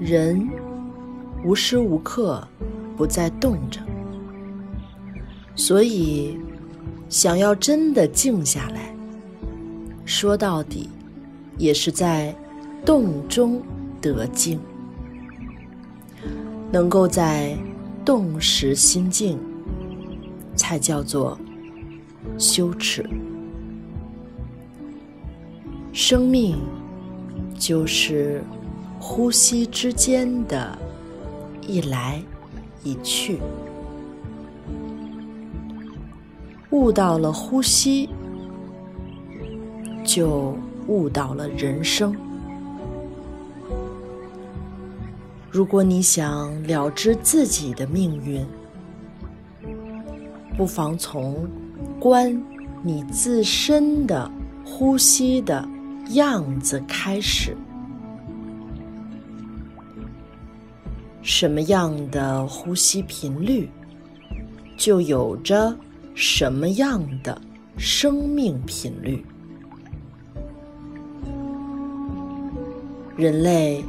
人无时无刻不在动着，所以想要真的静下来，说到底也是在动中得静。能够在动时心静，才叫做羞耻。生命就是呼吸之间的一来一去，悟到了呼吸，就悟到了人生。如果你想了知自己的命运，不妨从观你自身的呼吸的样子开始。什么样的呼吸频率，就有着什么样的生命频率。人类。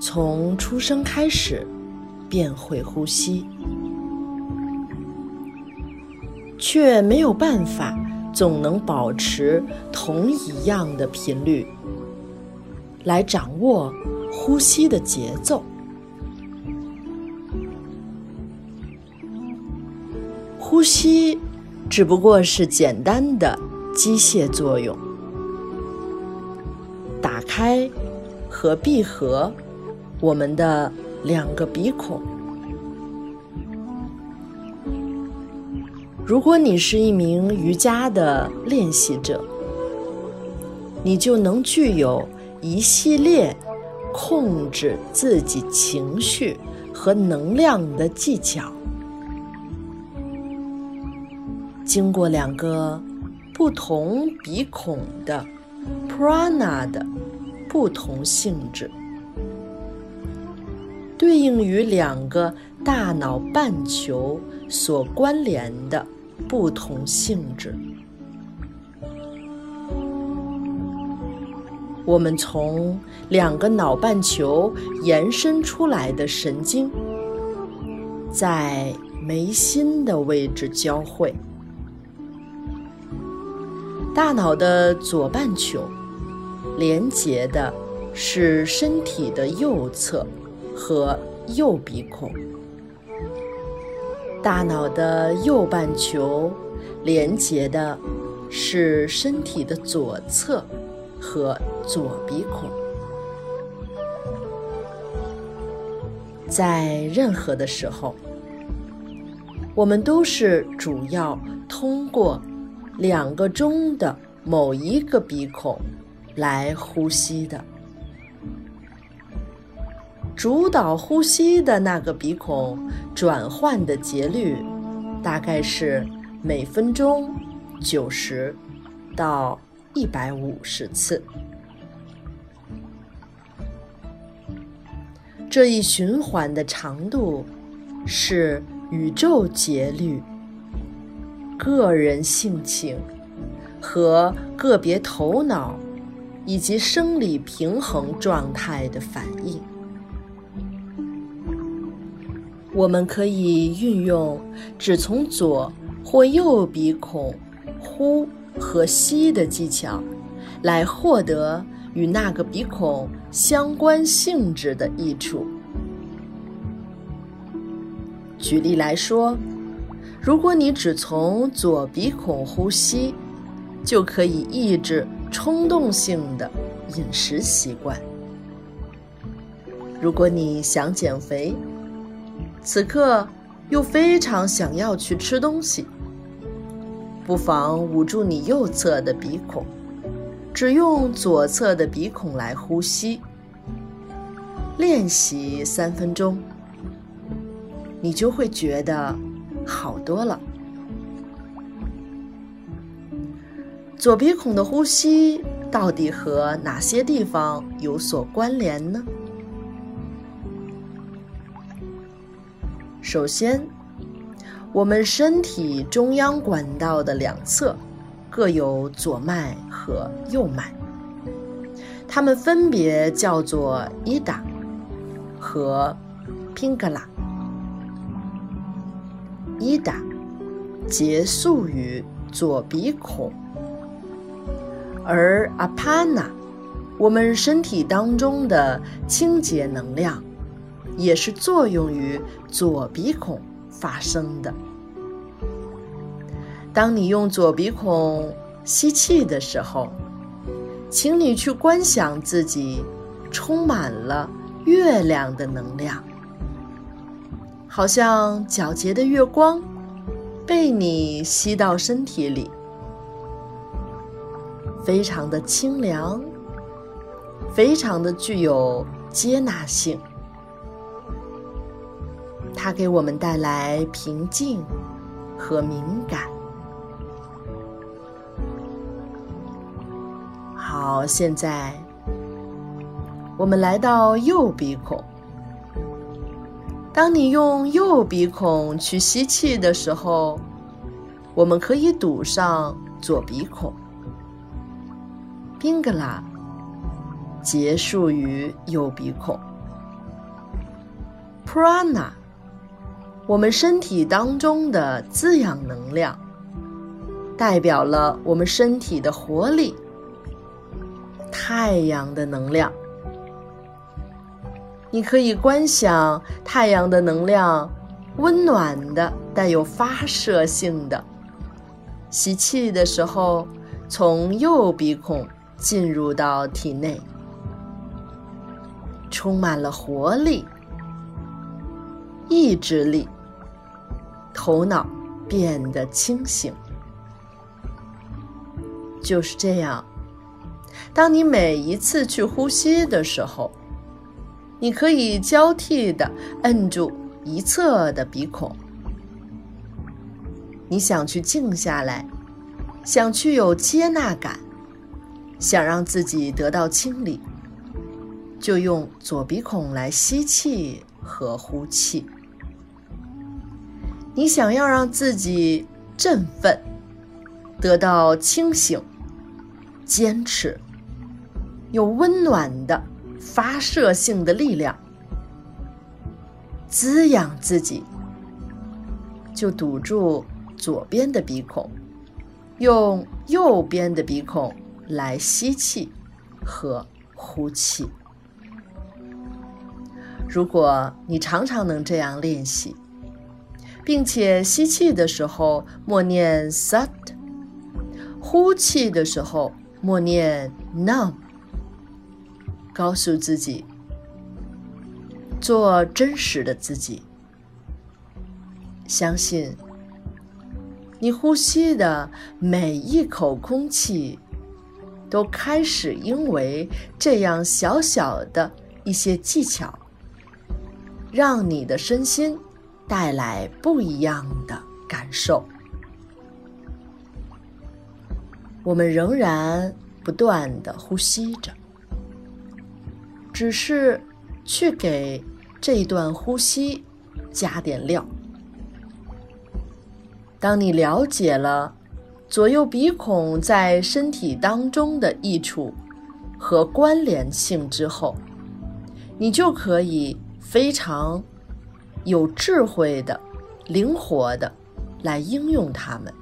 从出生开始，便会呼吸，却没有办法总能保持同一样的频率来掌握呼吸的节奏。呼吸只不过是简单的机械作用，打开和闭合。我们的两个鼻孔。如果你是一名瑜伽的练习者，你就能具有一系列控制自己情绪和能量的技巧。经过两个不同鼻孔的 prana 的不同性质。对应于两个大脑半球所关联的不同性质，我们从两个脑半球延伸出来的神经，在眉心的位置交汇。大脑的左半球连接的是身体的右侧。和右鼻孔，大脑的右半球连接的是身体的左侧和左鼻孔。在任何的时候，我们都是主要通过两个中的某一个鼻孔来呼吸的。主导呼吸的那个鼻孔转换的节律，大概是每分钟九十到一百五十次。这一循环的长度是宇宙节律、个人性情和个别头脑以及生理平衡状态的反应。我们可以运用只从左或右鼻孔呼和吸的技巧，来获得与那个鼻孔相关性质的益处。举例来说，如果你只从左鼻孔呼吸，就可以抑制冲动性的饮食习惯。如果你想减肥，此刻又非常想要去吃东西，不妨捂住你右侧的鼻孔，只用左侧的鼻孔来呼吸，练习三分钟，你就会觉得好多了。左鼻孔的呼吸到底和哪些地方有所关联呢？首先，我们身体中央管道的两侧各有左脉和右脉，它们分别叫做伊达和 Pingala。伊达结束于左鼻孔，而阿帕纳，我们身体当中的清洁能量，也是作用于左鼻孔发生的。当你用左鼻孔吸气的时候，请你去观想自己充满了月亮的能量，好像皎洁的月光被你吸到身体里，非常的清凉，非常的具有接纳性，它给我们带来平静和敏感。好，现在我们来到右鼻孔。当你用右鼻孔去吸气的时候，我们可以堵上左鼻孔。宾格拉结束于右鼻孔。Prana，我们身体当中的滋养能量，代表了我们身体的活力。太阳的能量，你可以观想太阳的能量，温暖的，带有发射性的。吸气的时候，从右鼻孔进入到体内，充满了活力、意志力，头脑变得清醒。就是这样。当你每一次去呼吸的时候，你可以交替的摁住一侧的鼻孔。你想去静下来，想去有接纳感，想让自己得到清理，就用左鼻孔来吸气和呼气。你想要让自己振奋，得到清醒，坚持。有温暖的发射性的力量，滋养自己，就堵住左边的鼻孔，用右边的鼻孔来吸气和呼气。如果你常常能这样练习，并且吸气的时候默念 “sat”，呼气的时候默念 “num”。告诉自己，做真实的自己。相信，你呼吸的每一口空气，都开始因为这样小小的一些技巧，让你的身心带来不一样的感受。我们仍然不断的呼吸着。只是去给这段呼吸加点料。当你了解了左右鼻孔在身体当中的益处和关联性之后，你就可以非常有智慧的、灵活的来应用它们。